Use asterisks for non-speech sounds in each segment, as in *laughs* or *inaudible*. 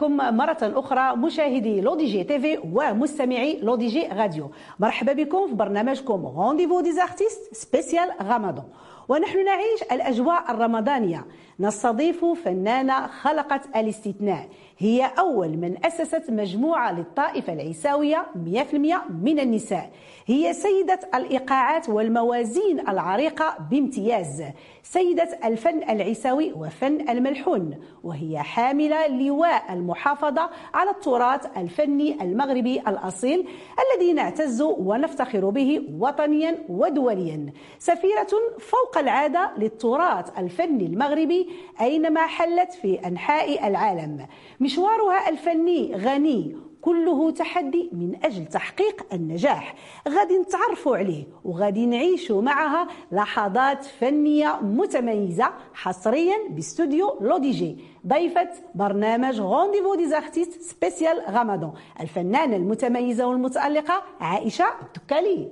لقائكم مرة أخرى مشاهدي L'ODJ TV ومستمعي L'ODJ Radio. مرحبا بكم في برنامجكم rendez-vous des artistes spécial رمضان ونحن نعيش الأجواء الرمضانية. نستضيف فنانة خلقت الاستثناء. هي أول من أسست مجموعة للطائفة العيساوية 100% من النساء. هي سيدة الإيقاعات والموازين العريقة بامتياز سيدة الفن العيساوي وفن الملحون وهي حاملة لواء المحافظة على التراث الفني المغربي الأصيل الذي نعتز ونفتخر به وطنيا ودوليا. سفيرة فوق العادة للتراث الفني المغربي أينما حلت في أنحاء العالم. مشوارها الفني غني كله تحدي من أجل تحقيق النجاح. غادي نتعرفوا عليه وغادي نعيشوا معها لحظات فنية متميزة حصريا باستوديو L'ODJ ضيفة برنامج rendez-vous des spécial رمضان الفنانة المتميزة والمتألقة عائشة الدكالي.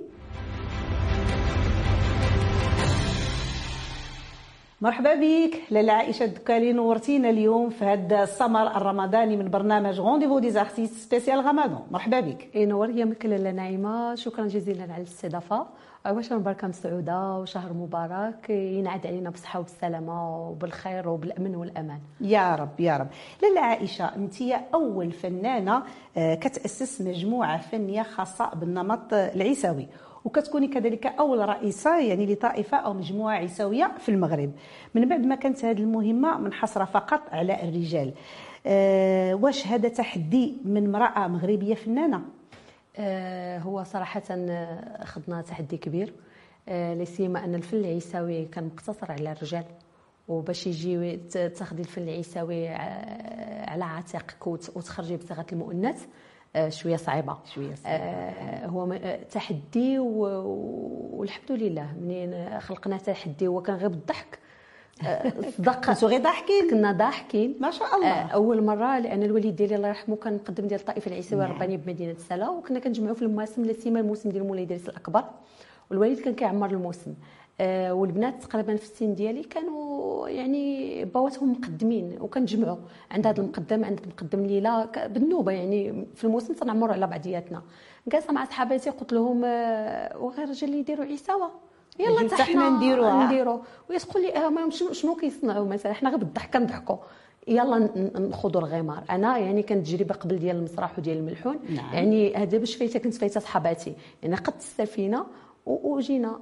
مرحبا بك لاله عائشه الدكالي. نورتينا اليوم في هذا السمر الرمضاني من برنامج rendez-vous des artistes spécial رمضان مرحبا بك. ينور ايامك لاله نعيمه شكرا جزيلا على الاستضافة. عواشر مباركة مسعودة وشهر مبارك. ينعاد علينا بالصحة وبالسلامه وبالخير وبالأمن والأمان. يا رب يا رب. لاله عائشه انت أول فنانة آه، كتأسس مجموعة فنية خاصة بالنمط العيساوي. وكتكوني كذلك أول رئيسة يعني لطائفة أو مجموعة عيساوية في المغرب. من بعد ما كانت هذه المهمة منحصرة فقط على الرجال. أه واش هذا تحدي من امرأة مغربية فنانة. أه هو صراحة خضنا تحدي كبير. أه لا سيما أن الفن العيساوي كان مقتصر على الرجال. وباش يجي تاخذي الفن العيساوي على عاتقك وتخرجي بصيغة المؤنث آه، شوية صعيبه شوية صعيبه آه هو آه، تحدي والحمد لله منين خلقنا تحدي هو كان غير بالضحك. آه، *laughs* صدق كنتو غير ضاحكين. كنا ضاحكين. ما شاء الله. أول مرة لأن الوالد ديالي الله يرحمه كان مقدم ديال الطائفه العيساويه نعم. الربانيه بمدينة سلا وكنا كنجمعوا في المواسم لا سيما الموسم ديال مولاي دريس الأكبر. والوالد كان كيعمر الموسم. آه، والبنات تقريبا في السن ديالي كانوا يعني باواتهم مقدمين وكنجمعوا. عند هذا المقدم عند المقدم ليلى بالنوبة يعني في الموسم تنعمروا على بعضياتنا. جالسة مع صحاباتي قلت لهم آه، وغير الرجال اللي يديروا عيساوه يلا حتى حنا نديروها نديروا. ويتقول لي آه شنو كيصنعوا مثلا؟ حنا غير بالضحك كنضحكوا. يلا نخوضوا الغمار. أنا يعني كانت تجربة قبل ديال المسرح وديال الملحون. نعم. يعني هذا باش فايتة كنت فايتة صحاباتي. يعني قد السفينه وجينا.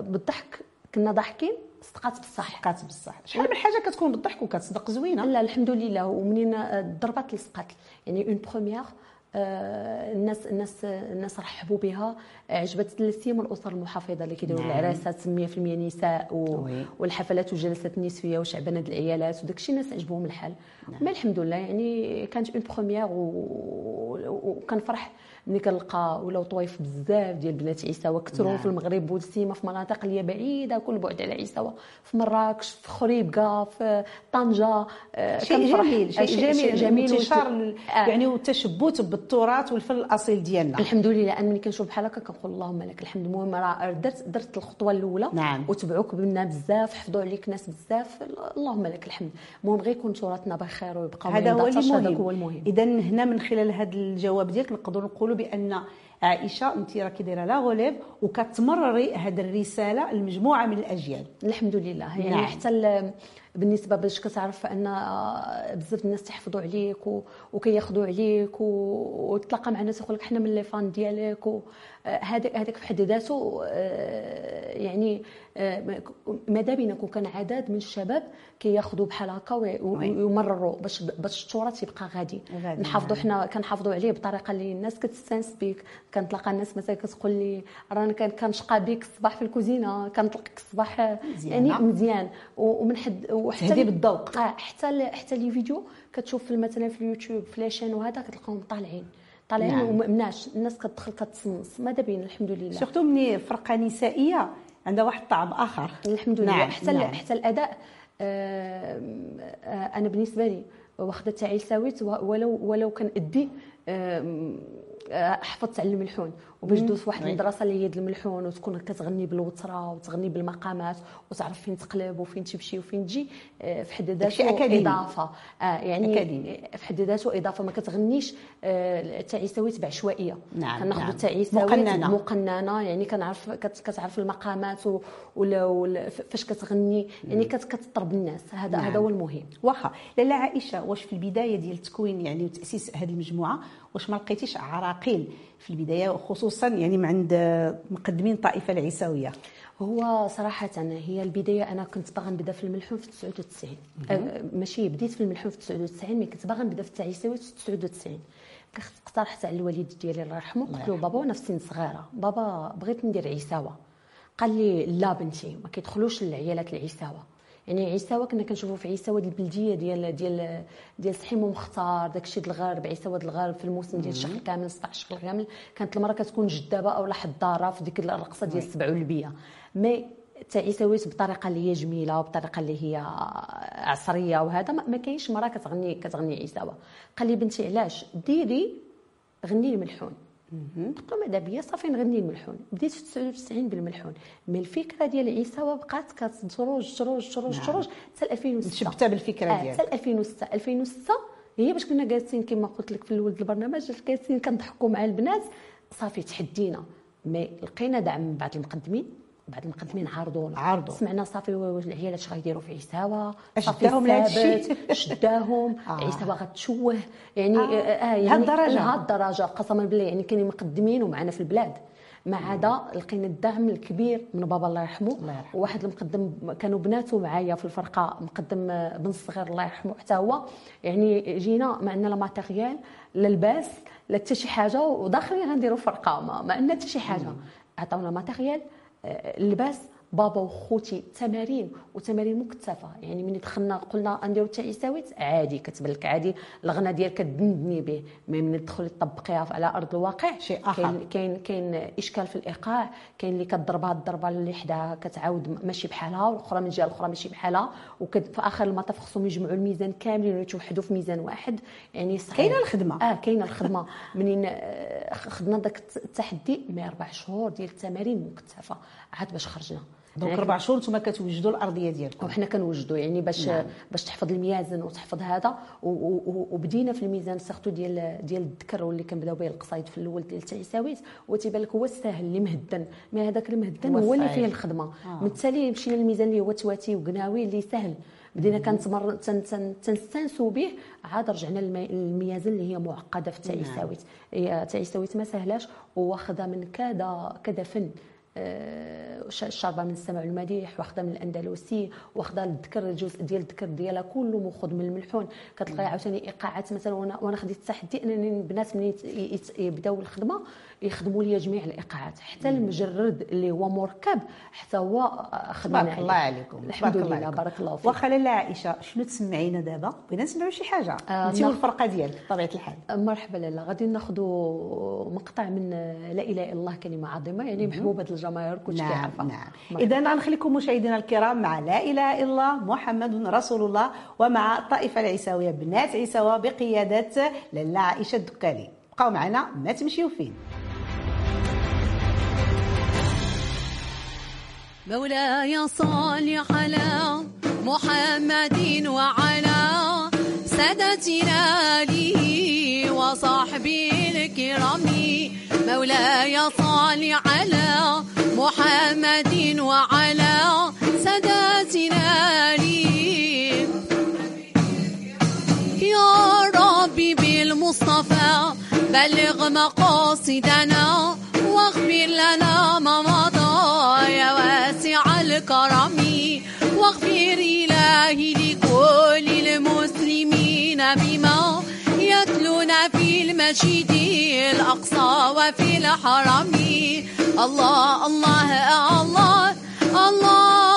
بالضحك كنا ضاحكين صدقات بصح. صدقات بصح. شحال من حاجة كتكون بالضحك وكتصدق زوينة. لا الحمد لله ومنين ضربت لصقات يعني une première آه، الناس الناس الناس رحبوا بها. عجبت سيما الاسر المحافظة اللي كيديروا نعم. العراسات 100% نساء و... والحفلات والجلسات النسويه وشعبنه العيالات وداك الشيء الناس عجبهم الحال. نعم. ما الحمد لله يعني كانت une première و... وكنفرح ملي كنلقى ولاو طوايف بزاف ديال بنات عيساوه كثروا نعم. في المغرب ودسيمه في مناطق اللي هي بعيدة كل بعد على عيساوه في مراكش في خريبكا في طنجة آه، شيء جميل شيء جميل جميل انتشار آه. يعني والتشبث بالتراث والفن الأصيل ديالنا الحمد لله أنا ملي كنشوف بحال هكا كنقول اللهم لك الحمد المهم راه درت درت الخطوة الأولى نعم. وتبعوك بنا بزاف حفظوا عليك ناس بزاف اللهم لك الحمد المهم غير يكون تراثنا بخير ويبقى هذا هو المهم, هو المهم. اذا هنا من خلال هذا الجواب ديالك نقدروا نقولوا بأن عائشة أنت راكي دايرة لا غوليف وكتمرري هذه الرسالة لمجموعة من الأجيال الحمد لله يعني نعم. حتى بالنسبة باش كتعرف أن بزاف الناس تحفظوا عليك وكياخذوا عليك وتلاقى مع ناس يقول لك حنا من لي فان ديالك هذاك هذاك في حد ذاته آه، يعني آه، ماذا بينا كون كان عدد من الشباب كياخذوا بحال هكا ويمرروا باش باش التراث يبقى غادي. نحافظوا. حنا كنحافظوا عليه بطريقة اللي الناس كتستانس بك كنتلاقى الناس مثلا كتقول لي رانا كنشقى بك الصباح في الكوزينة كنطلقك الصباح يعني مزيان. ومن حد وحتى تهذيب الذوق آه حتى حتى les vidéos كتشوف مثلا في اليوتيوب في la chaîne وهذا كتلقاهم طالعين. طالعين نعم. وممناش الناس كتدخل كتصنت ماذا بينا الحمد لله surtout ملي فرقة نسائية عندها واحد الطعم آخر الحمد لله نعم. حتى نعم. حتى الأداء آه أنا بالنسبة لي واخدة تعيل ساويت ولو ولو كان أدي حفظت على الملحون وباش دوز واحد المدرسة اللي هي الملحون وتكون كتغني بالوترة وتغني بالمقامات وتعرف فين تقلب وفين تمشي وفين تجي آه، في حد ذاته إضافة. آه يعني أكاديمي. في حد ذاته إضافة. ما كتغنيش آه تعيساويت بعشوائية. نعم كناخذ نعم. تعيساويت مقننة. مقننة. يعني كنعرف كتعرف المقامات ولا فاش كتغني. يعني كتطرب الناس. هذا نعم. هذا هو المهم. واخا لاله عائشة واش في البداية ديال التكوين يعني وتأسيس هذه المجموعة؟ واش ما لقيتيش عراقيل في البداية خصوصا يعني من عند مقدمين الطائفه العيساوية؟ هو صراحة هي البداية أنا كنت باغا نبدأ في الملحون في 99 أه ماشي بديت في الملحون في 99 مي كنت باغا نبدأ في التعيساوي في 99 اقترحت على الوالد ديالي الله يرحمه قلت له بابا وأنا في سن صغيرة. بابا بغيت ندير عيساوة. قال لي لا بنتي ما كيدخلوش العيالات العيساوة. يعني عيساوه كنا كنشوفوا في عيساوه البلدية ديال ديال ديال سحيمو مختار داكشي د الغرب عيساوه الغرب في الموسم ديال الشهر كامل 16 شهر كامل كانت المرأة كتكون جدابة أو حضارة في ديك الرقصه ديال السبع والبيه مي تعيساويت بطريقة اللي هي جميلة وبطريقة اللي هي عصرية وهذا ما كاينش مرأة كتغني كتغني عيساوه قال لي بنتي علاش؟ ديري غني الملحون. له ماذا بيا صافي نغني الملحون. بديت في 99 بالملحون. مي الفكرة ديال عيساوه بقات كتدروج تروج تروج نعم. تروج حتى 2006 شبتها بالفكرة آه، ديالك. حتى 2006 2006 هي باش كنا جالسين كما قلت لك في الأول البرنامج جالسين كنضحكوا مع البنات. صافي تحدينا. مي لقينا دعم من بعض المقدمين. بعض المقدمين عارضونا عارضوا سمعنا صافي العيالات اش غيديروا في عيساوه شداهم لهذا الشيء؟ شداهم *laughs* آه. عيساوه غتشوه. يعني آه, آه يعني لهاد الدرجة. قسما بالله يعني كاينين مقدمين ومعنا في البلاد. مع عدا لقينا الدعم الكبير من بابا الله يرحمه. الله يرحمه. واحد المقدم كانوا بناته معايا في الفرقة مقدم بن الصغير الله يرحمه حتى هو. يعني جينا ما عندنا لا matériel لا لباس لا حتى شي حاجة وداخلين غنديروا فرقة. ما, ما عندنا حتى شي حاجة. عطاونا matériel اللباس بابا وخوتي تمارين وتمارين مكثفه يعني من دخلنا قلنا نديرو تعيساويت عادي كتبان لك عادي. الغنى ديالك كدندني به. mais من تدخلي تطبقيها على أرض الواقع. شيء آخر. كاين كاين إشكال في الإيقاع. كاين اللي كضربها الضربه اللي حداها كتعاود ماشي بحالها والأخرى من الجهه الأخرى ماشي بحالها. وفي آخر المطاف خصهم يجمعوا الميزان كاملين ويتوحدوا في ميزان واحد. يعني كاينة الخدمة. آه كاينة الخدمة. *laughs* منين آه، خدنا داك التحدي. mais أربع شهور ديال التمارين مكثفه عاد باش خرجنا. donc أربع شهور نتوما كتوجدوا الأرضية ديالكم. وحنا كنوجدوا يعني باش نعم. باش تحفظ الميازن وتحفظ هذا وبدينا في الميزان سيرتو ديال ديال الذكر واللي كنبداو به القصايد في الأول ديال التعيساويت وتيبان لك هو الساهل اللي مهدن. ما هذاك المهدن هو, اللي فيه الخدمة. آه. من التالي مشينا للميزان اللي هو تواتي وقناوي اللي سهل. بدينا كنتمر تنستانسوا به عاد رجعنا للميازن اللي هي معقدة في التعيساويت نعم. التعيساويت ما سهلاش واخذه من كذا كذا فن. آه، شاربه من السمع المديح واخدة من الأندلسي واخدة الذكر الجزء ديال الذكر ديالها كله ماخذ من الملحون. كتلقاي عاوتاني إيقاعات مثلا وأنا وأنا خديت التحدي أنني البنات ملي يبداو الخدمة يخدموا لي جميع الإيقاعات حتى المجرد اللي هو مركب حتى هو خدمنا بارك الله عليكم الحمد لله بارك الله فيك. واخا لاله عائشه شنو تسمعينا دابا؟ بغينا نسمعوا شي حاجة. آه انت والفرقة ديالك بطبيعة الحال. مرحبا لاله غادي ناخذوا مقطع من لا إله إلا الله كلمة عظيمة يعني محبوبة الجماهير كلشي نعم. كيعرفها نعم. اذا غنخليكم مشاهدينا الكرام مع لا إله إلا الله محمد رسول الله ومع الطائفة العيساوية بنات عيساوه بقيادة لاله عائشه الدكالي بقاو معنا ما تمشيو فين. مولاي صل على محمد وعلى سادتنا آله وصحبه الكرام. مولاي صل على محمد وعلى سادتنا آله يا ربي بالمصطفى بلغ مقاصدنا واغفر لنا ما مضى يا واسع الكرم. واغفر إلهي المسجد الأقصى وفي الحرم. الله الله الله الله.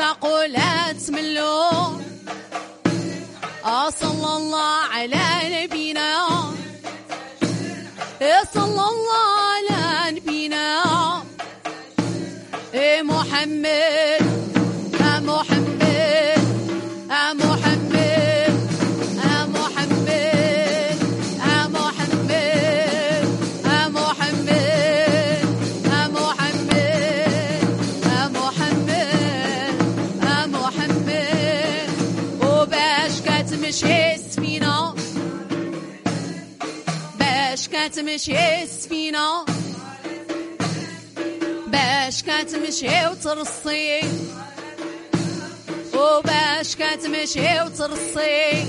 عشاق لا تملوا صلى الله على نبينا. صلى الله على نبينا. إيه محمد كتمشي السفينة باش كتمشي وترصي. وباش كتمشي وترصي.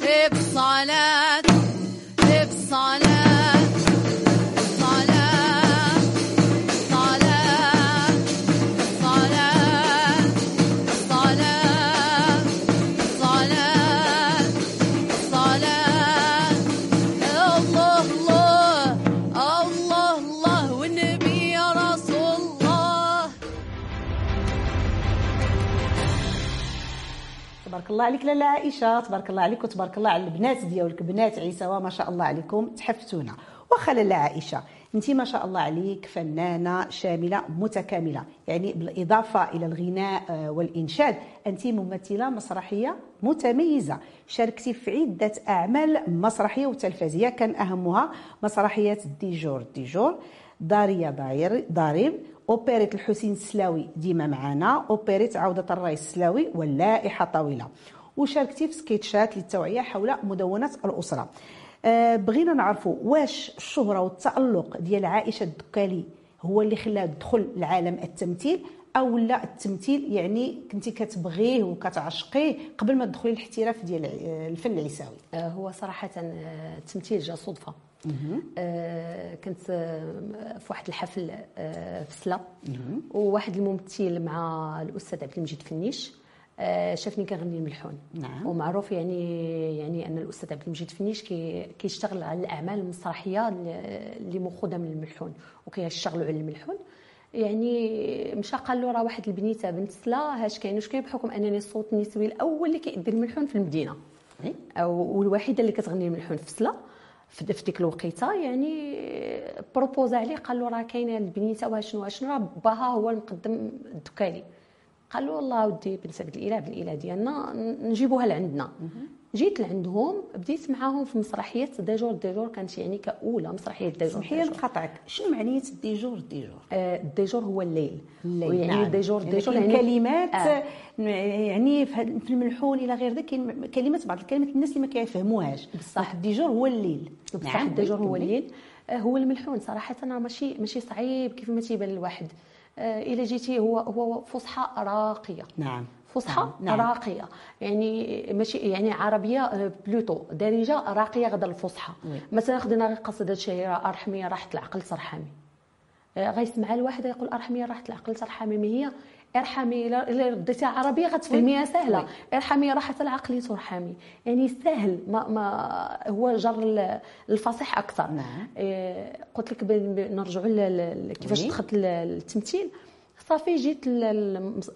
بالصلاة بالصلاة تبارك الله عليك. لاله عائشة تبارك الله عليك وتبارك الله على البنات ديالك بنات عيسى وما شاء الله عليكم. تحفتونا. واخا لاله عائشه انت ما شاء الله عليك فنانة شاملة متكاملة يعني بالإضافة إلى الغناء آه، والإنشاد انت ممثلة مسرحية متميزة. شاركتي في عدة أعمال مسرحية وتلفزيونيه كان أهمها مسرحية ديجور ديجور. داريا ضارب أوبريت الحسين السلاوي ديما معنا أوبريت عودة الرئيس السلاوي واللائحة طويلة. وشاركتي في سكيتشات للتوعية حول مدونة الأسرة. آه، بغينا نعرفوا واش الشهرة والتألق ديال عائشة الدكالي هو اللي خلاها تدخل لعالم التمثيل أو لا التمثيل؟ يعني كنتي كتبغيه وكتعشقيه قبل ما تدخلي الاحتراف ديال آه، الفن العيساوي. آه، هو صراحة آه، التمثيل جا صدفة. آه، كنت آه، في واحد الحفل آه، في سلا وواحد الممثل مع الأستاذ عبد المجيد فنيش آه، شافني كنغني الملحون. نعم. ومعروف يعني يعني أن الأستاذ عبد المجيد فنيش كي كيشتغل على الأعمال المسرحية اللي مأخوذه من الملحون وكيشتغلوا على الملحون. يعني مشى قال له راه واحد البنيتة بنت سلا هاش كاين واش كاين بحكم أنني الصوت النسوي الأول اللي كيدير الملحون في المدينة. أو والوحيده اللي كتغني الملحون في سلا في ديك الوقيته يعني بروبوزا عليه قال له راه كاينة البنيته واشنو شنو راه باها هو المقدم الدكالي. قال له والله ودي بنسبة الإله بالإله ديالنا نجيبوها لعندنا. جيت لعندهم بديت معاهم في مسرحية ديجور ديجور كانت يعني كأولى مسرحية ديجور سمحي لي ديجور. نقاطعك شنو معنية الديجور الديجور آه، الديجور هو الليل الليل، يعني نعم. ديجور يعني ديجور كاين يعني كلمات آه. يعني في الملحون إلى غير ذلك كلمات بعض الكلمات الناس اللي ما كيفهموهاش بصح. الديجور هو الليل بصح الديجور هو. الليل آه، هو الملحون صراحة راه ماشي ماشي صعيب كيف ما تيبان للواحد آه، إلا جيتي هو هو فصحى راقية نعم فصحى نعم. نعم. راقية يعني ماشي يعني عربية آه، بلوتو دارجة راقية غدا الفصحى. مثلا خدينا غير قصيدة شهيره أرحمي راحت العقل ترحمي آه، غيسمع الواحد يقول أرحمي راحت العقل ترحمي ما هي ارحمي الا إلا رديتيها عربية غتفهميها سهلة. ارحمي راحت العقل ترحمي يعني سهل ما, ما هو جر ال- الفصيح أكثر نعم. آه، قلت لك نرجعوا كيفاش. دخلت ل- للتمثيل صافي جيت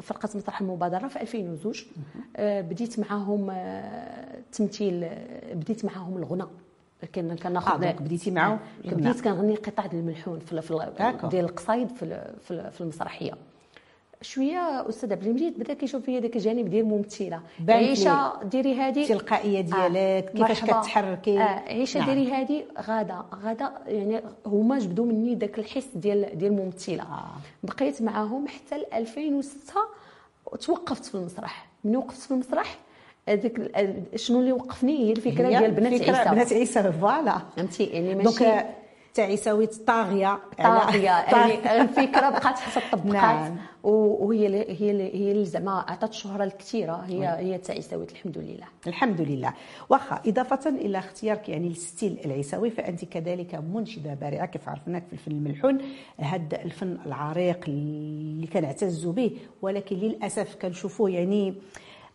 فرقة مسرح المبادرة في 2002 آه، بديت معاهم آه، التمثيل آه، بديت معاهم الغنى كان كناخذ donc بديتي معه بديت كنغني قطع ديال الملحون في. ديال القصايد في في المسرحية. شوية أستاذ عبد المجيد بدا كيشوف فيا داك الجانب ديال ممثلة. بانت عيشة ديري هذه التلقائيه ديالك آه، كيفاش. كتحركي؟ آه عيشة نعم. ديري هذه غادة. غادة يعني هما جبدوا مني داك الحس ديال ديال الممثله آه. بقيت معاهم حتى ل 2006 توقفت في المسرح. من وقفت في المسرح هذيك شنو اللي وقفني؟ هي الفكرة هي ديال بنات عيسى. بنات عيسى voilà. فهمتي؟ يعني ماشي donc تاع عيساويت طاغية. *laughs* طاغية. يعني الفكرة بقات حتى طبقات نعم. وهي اللي- هي اللي- هي اللي زعما عطات الشهرة الكثيرة. هي هي تاع عيساويت الحمد لله. الحمد لله. واخا إضافة إلى اختيارك يعني الستيل العيساوي فأنت كذلك منشدة بارعة كيف عرفناك في الفن الملحون هذا الفن العريق اللي كنعتز به ولكن للأسف كنشوفوه يعني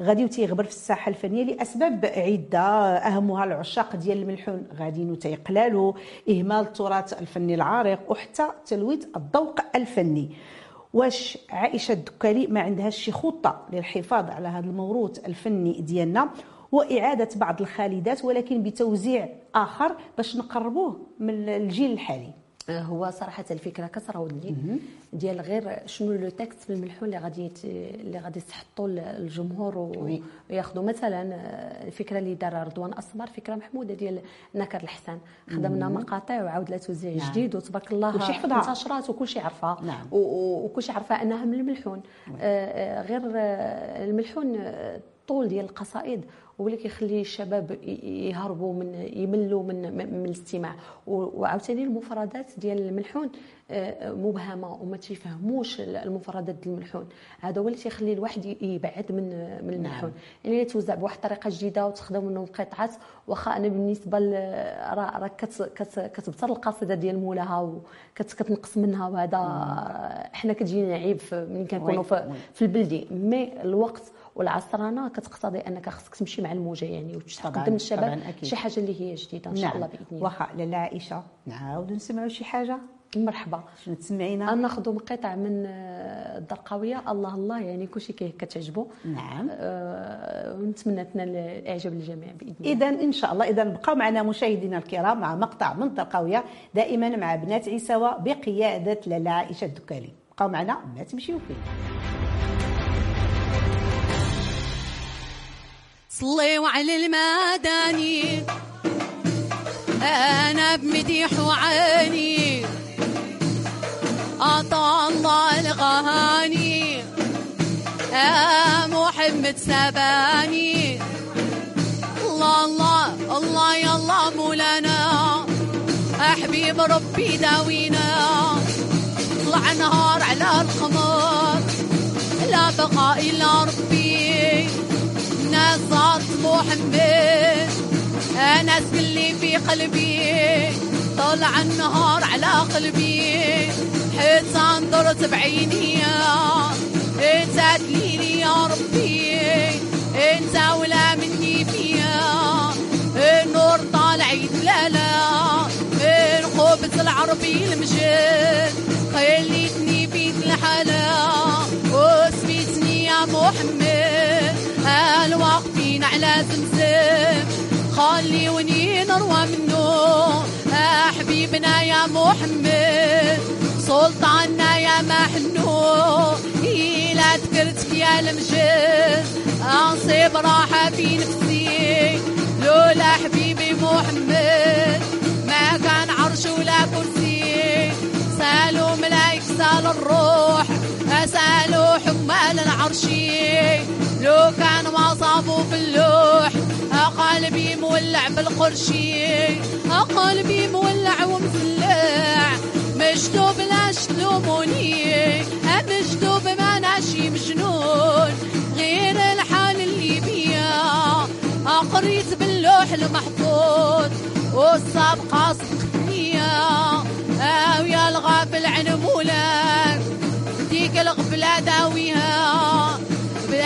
غادي وتيغبر في الساحة الفنية لأسباب عدة. أهمها العشاق ديال الملحون غاديين تيقلالوا إهمال التراث الفني العريق وحتى تلويث الذوق الفني. واش عائشة الدكالي ما عندهاش شي خطة للحفاظ على هذا الموروث الفني ديالنا؟ وإعادة بعض الخالدات ولكن بتوزيع آخر باش نقربوه من الجيل الحالي. هو صراحة الفكرة كتراود لي ديال غير شنو لو تكست في الملحون اللي غادي اللي غادي تحطوا للجمهور و-. وياخذوا مثلا الفكرة اللي دارها رضوان اسمر فكرة محمودة ديال نكر الحسن خدمنا مقاطع وعاود لها توزيع نعم. جديد وتبارك الله. انتشرات وكلشي عرفها نعم. و- و- وكلشي عرفها أنها من الملحون آه، آه، غير آه، الملحون آه، الطول ديال القصائد هو اللي كيخلي الشباب يهربوا من يملوا من من الاستماع. وعاوتاني المفردات ديال الملحون آه، مبهمة وما تيفهموش المفردات ديال الملحون. هذا هو اللي تيخلي الواحد يبعد من من الملحون. يعني توزع بواحد الطريقة جديدة وتخدم منهم قطعات واخا أنا بالنسبة راه كت- كتبتر القصيدة ديال مولاها وكتنقص منها وهذا حنا كتجينا عيب ملي كنكونوا في. في البلدي. مي الوقت والعصرانه كتقتضي أنك خصك تمشي مع الموجة يعني وتقدم للشباب. شي حاجة اللي هي جديدة إن شاء الله بإذن الله. واخا لاله عائشة نعاودوا نسمعوا شي حاجة. مرحبا. شنو تسمعينا؟ ناخذ مقطع من آه، الدرقاويه الله الله يعني كلشي كي- كتعجبو نعم. آه، ونتمنى تنال اعجاب الجميع بإذن الله. اذا إن شاء الله. اذا بقاو معنا مشاهدينا الكرام مع مقطع من الطرقاويه دائما مع بنات عيساوى بقياده لاله عائشة الدكالي. بقاو معنا ما تمشيو فين صليوا على المداني. أنا بمديح وعاني عطى الله الغهاني. يا محمد سباني. الله الله الله يا الله مولانا. حبيب ربي داوينا. طلع نهار على القمر لا بقاء إلا ربي. أنا صاد محمد. ناس اللي في قلبي. طلع النهار على قلبي. حيت نظرت بعيني. انت دليلي يا ربي. انت ولا مني فيا. النور طالع يتلالا الخبز العربي المجد خليتني بيت الحلا وسميتني يا محمد. زمزم. خليوني نروى منه. حبيبنا يا محمد. سلطاننا يا محنو إلى ذكرتك يا المجد. أنصب راحة في نفسي. لولا حبيبي محمد. ما كان عرش ولا كرسي. سالوا ملايك سال الروح. سالوا حمال العرشي لو كان ما صابوا في اللوح قلبي مولع بالقرشي قلبي مولع ومسلع مشدوب لا تلوموني مشدوب ما ناشي مجنون. غير الحال اللي بيا. قريت باللوح المحفوظ. والصاب قاصد نية ويا الغافل عن مولاك ديك الغفلة داويها.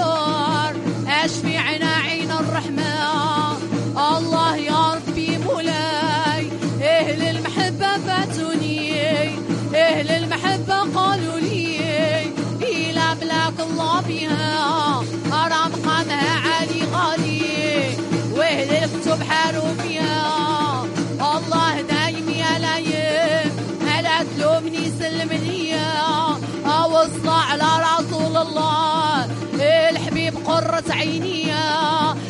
البشر اشفي عنا عين الرحمة الله يا ربي مولاي أهل المحبة فاتوني أهل المحبة قالوا لي إلى بلاك الله بها أرى مقامها عالي غالي. وأهل الكتب حاروا فيها الله دايم يا لايم هلا تلومني سلم ليا وصى على رسول الله الحبيب قرة عيني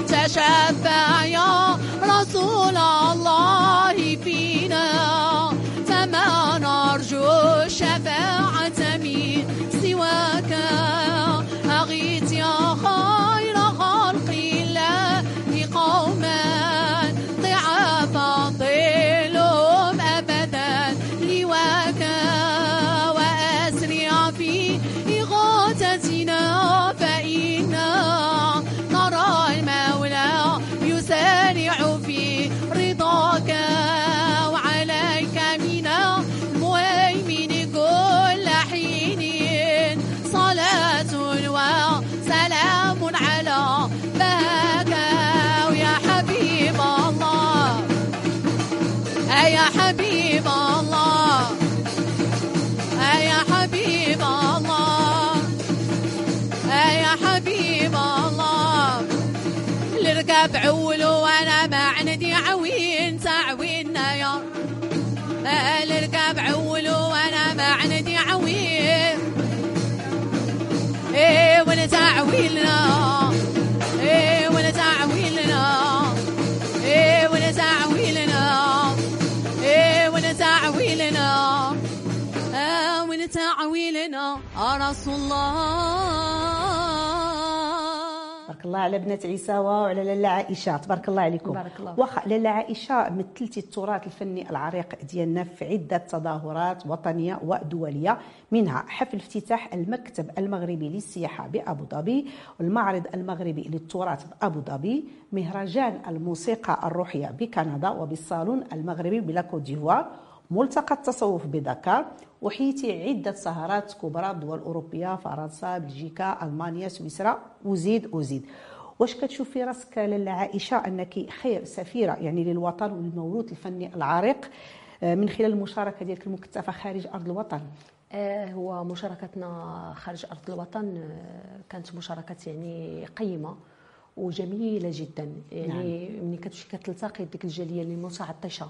تشفى يا رسول الله فينا. فما نرجو الشفاعة آه رسول الله. الله على بنات عيسى وعلى لاله عائشة. تبارك الله عليكم. بارك الله. واخا لاله عائشة مثلتي التراث الفني العريق ديالنا في عدة تظاهرات وطنية ودولية منها حفل افتتاح المكتب المغربي للسياحة بأبو ظبي والمعرض المغربي للتراث بأبو ظبي مهرجان الموسيقى الروحية بكندا وبالصالون المغربي بلا كوت ديفوار. ملتقى التصوف بدكار وحيتي عدة سهرات كبرى بدول أوروبية فرنسا بلجيكا ألمانيا سويسرا وزيد وزيد. واش كتشوفي راسك لاله عائشه أنك خير سفيرة يعني للوطن والموروث الفني العريق آه، من خلال المشاركة ديالك المكثفه خارج أرض الوطن؟ آه، هو مشاركتنا خارج أرض الوطن آه، كانت مشاركات يعني قيمة وجميلة جدا. يعني نعم. ملي كتمشي كتلتقي ديك الجالية اللي متعطشه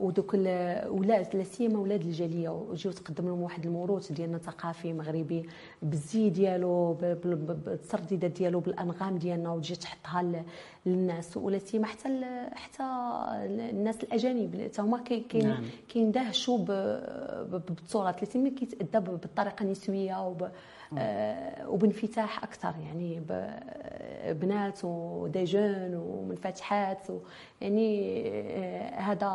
ودوك الاولاد لا سيما أولاد الجالية. وجيو تقدم لهم واحد الموروث ديالنا ثقافي مغربي بالزي ديالو ب- ب- بالترديدات ديالو بالأنغام ديالنا. وتجي تحطها للناس. ولا سيما حتى حتى الناس الأجانب. حتى هما نعم. كيندهشوا بالتراث اللي تيما كيتادى بالطريقة النسويه وب وبانفتاح أكثر يعني بنات ودي جون ومنفتحات و- يعني آه، هذا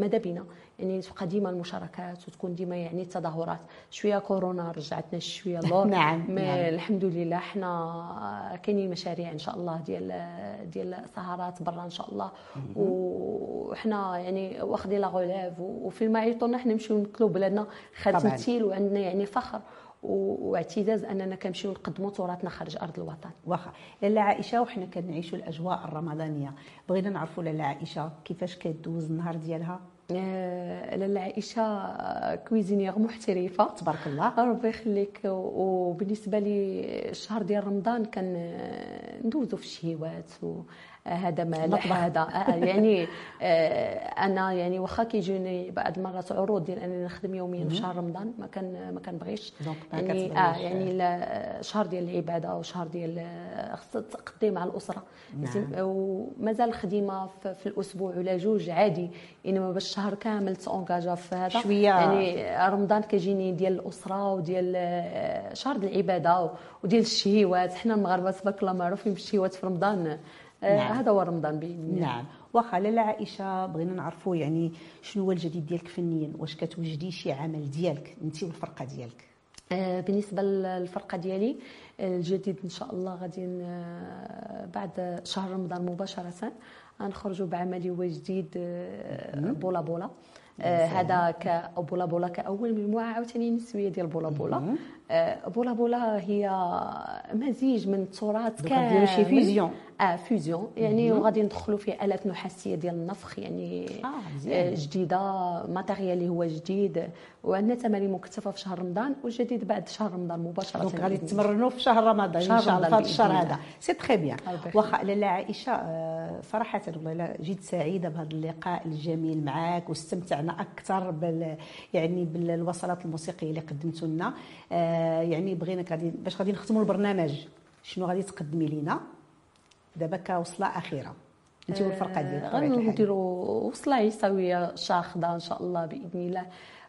ماذا بينا. يعني تبقى ديما المشاركات وتكون ديما يعني التظاهرات. شوية كورونا رجعتنا شوية اللور *laughs* نعم، نعم. الحمد لله حنا كاينين مشاريع إن شاء الله ديال ديال سهرات برا إن شاء الله. وحنا يعني واخدين لا غوليف وفي المايطون حنا نمشيو نكلو بلادنا. تمثيل وعندنا يعني فخر. واعتزاز أننا كنمشيو نقدموا تراثنا خارج أرض الوطن. واخا. لاله عائشة وحنا كنعيشوا الأجواء الرمضانية. بغينا نعرفوا لاله عائشة كيفاش كدوز النهار ديالها؟ لاله عائشه آه، cuisinière محترفة. تبارك الله. ربي يخليك. وبالنسبة لي الشهر ديال رمضان كان آه، ندوزو في الشهيوات وهذا مالح المطبخ. هذا. آه، يعني آه، أنا يعني واخا كيجوني بعض المرات عروض ديال أنني نخدم يوميا في شهر رمضان ما كان ما كنبغيش. يعني. آه يعني شهر ديال العبادة وشهر ديال آه، خص تقضي مع الأسرة. نعم. ومازال خديمة في في الأسبوع ولا جوج عادي إنما باش الشهر كامل تونجاجا في هذا. شوية. يعني رمضان كيجيني ديال الأسرة وديال آه، شهر العبادة وديال الشهيوات. حنا المغاربة تبارك الله معروفين بالشهيوات في رمضان. آه، نعم. هذا هو رمضان بإذن نعم. واخا لاله عائشة بغينا نعرفوا يعني شنو هو الجديد ديالك فنيا؟ واش كتوجدي شي عمل ديالك؟ انت والفرقة ديالك. آه، بالنسبة للفرقة ديالي الجديد إن شاء الله غادي بعد شهر رمضان مباشرة. غنخرجوا بعملي هو جديد آه، بولا بولا. آه، هذا ك بولا كأول مجموعة عاوتاني نسويه ديال بولا بولا. آه، بولا بولا هي مزيج من التراث غديروا شي كامل. fusion. آه fusion يعني وغادي ندخلوا فيه آلات نحاسية ديال النفخ يعني آه،. آه، جديدة matériel اللي هو جديد. وعندنا تمارين مكثفه في شهر رمضان والجديد بعد شهر رمضان مباشرة donc غادي تمرنوا في شهر رمضان شهر ان شاء الله في هذا. الشهر هذا. c'est très bien واخا لاله عائشة آه، صراحة والله جيت سعيدة بهذا اللقاء الجميل معك واستمتعنا أكثر بال يعني بالوصلات الموسيقية اللي قدمتوا لنا. آه، يعني بغيناك غادي باش غادي نختموا البرنامج شنو غادي تقدمي لينا؟ دابا كوصله أخيرة. انت والفرقة ديالك الحال. غنديروا وصلة عيساويه شاخضه إن شاء الله بإذن الله.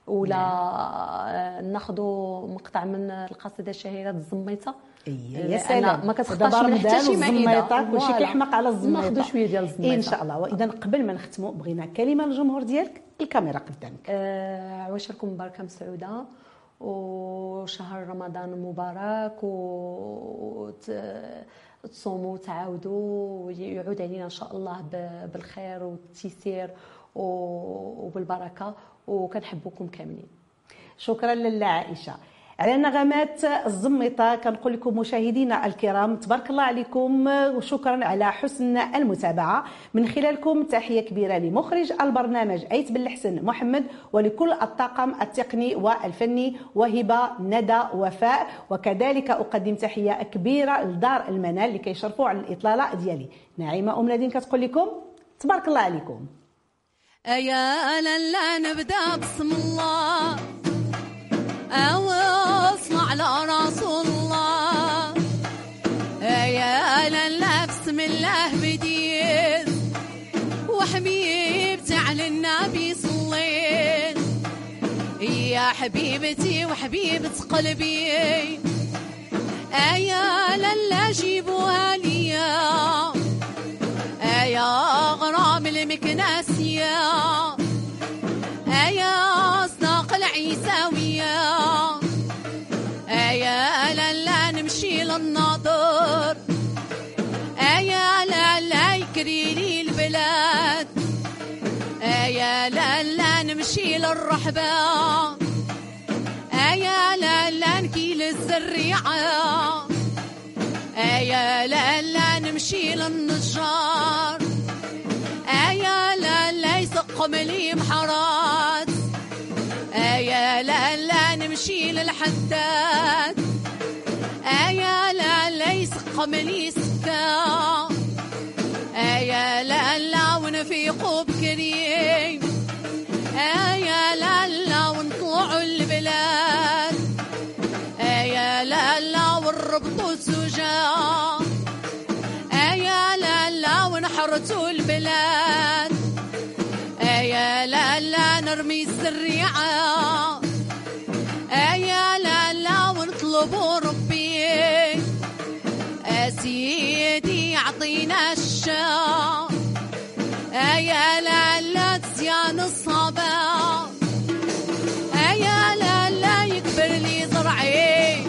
ولا آه، ناخذوا مقطع من القصيدة الشهيرة الزميطة. يا سلام. ما كتخطاش من حتى شي مائده. كيحمق على الزميطة. ناخذوا شوية ديال الزميطة. إن شاء الله. وإذا قبل ما نختموا بغينا كلمة للجمهور ديالك الكاميرا قدامك. آه، عواشركم مباركة مسعودة وشهر رمضان مبارك وتصوموا وتعاودوا ويعود علينا إن شاء الله بالخير والتيسير و- وبالبركة وكنحبوكم كاملين. شكرا لاله عائشه على نغمات الزميطة كنقول لكم مشاهدينا الكرام تبارك الله عليكم وشكرا على حسن المتابعة. من خلالكم تحية كبيرة لمخرج البرنامج أيت بن الحسن محمد ولكل الطاقم التقني والفني وهبة ندى وفاء. وكذلك أقدم تحية كبيرة لدار المنال اللي كيشرفوا على الإطلالة ديالي. نعيمة أم نادين كتقول لكم تبارك الله عليكم. يا لا نبدأ بسم الله. أو اصنع على رسول الله يا لا بسم الله بديت وحبيبتي على النبي صليت يا حبيبتي وحبيبة قلبي. يا لا جيبوها ليا يا غرام المكناسية يا لي البلاد يا لا نمشي للرحبة. يا لا لا نكيل الزريعة. يا لا لا نمشي للنجار. يا لا لا يسقم لي محرات يا لا لا نمشي للحداد. يا لا لا يسقم لي سكا يا لالا ونفيقوا بكريم. يا لالا ونطلعوا البلاد. يا لالا ونربطوا الزجاج. يا لالا ونحرسوا البلاد. يا لالا نرمي السريعة. يا لالا ونطلبوا ربي. أسير يعطينا الشام. يا لا لا تزيان الصبا. يا لا لا يكبر لي زرعي.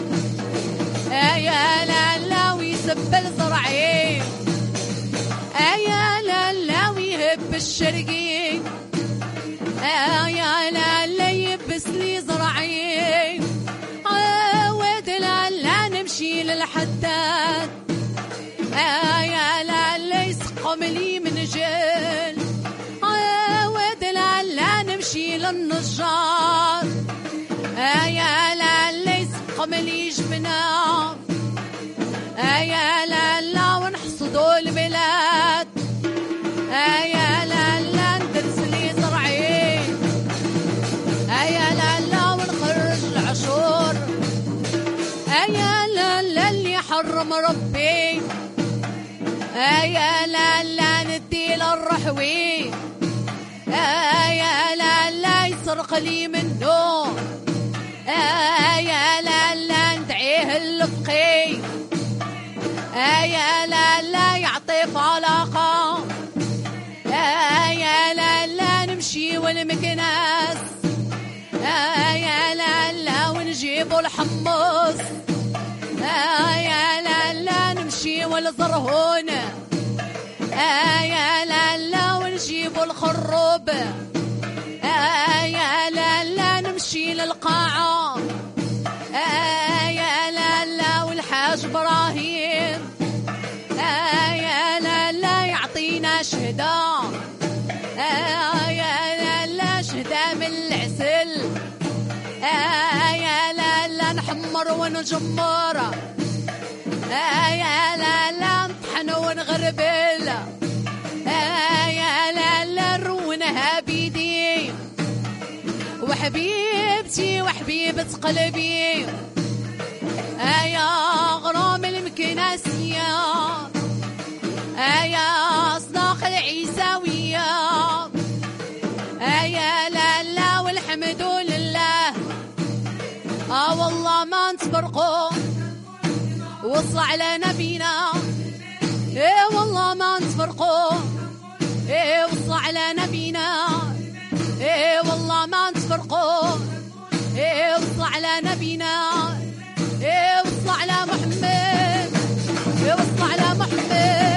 يا لا ويسبل زرعي. يا لا ويهب الشرقي. يا لا يبس لي زرعي. عود لا لا نمشي للحداد. يا لا لا يسقم لي من جل عود لا لا نمشي للنجار. يا لا لا يسقم لي جبنا يا لا ونحصدوا البلاد يا لا لا ندرس لي زرعي يا لا ونخرج العشور. يا لا لا اللي حرم ربي. يا لا لا ندي للرحوي يا لا لا يسرق لي منه يا لا لا ندعيه الفقي يا لا لا يعطي علاقة يا لا لا نمشي والمكناس. يا لا لا ونجيبوا الحمص. يا لا لا نمشي والزرهون. يا لا لا ونجيبوا الخروب. يا لا لا نمشي للقاعة. يا لا لا والحاج إبراهيم. يا لا لا يعطينا شهدة. يا لا لا شهدة من العسل. يا لا لا نحمر ونجمر. يا لا لا نطحن ونغربل. يا لا لا نرونها بيدي. وحبيبتي وحبيبة قلبي. يا غرام المكناسية. يا صداق العيساوية. يا لا لا والحمد لله. آه والله ما نتفرقوا وصل على نبينا. إيه والله ما نتفرقوا إيه وصل على نبينا. إيه والله ما نتفرقوا إيه وصل على نبينا. إيه وصل على محمد. إيه وصل على محمد.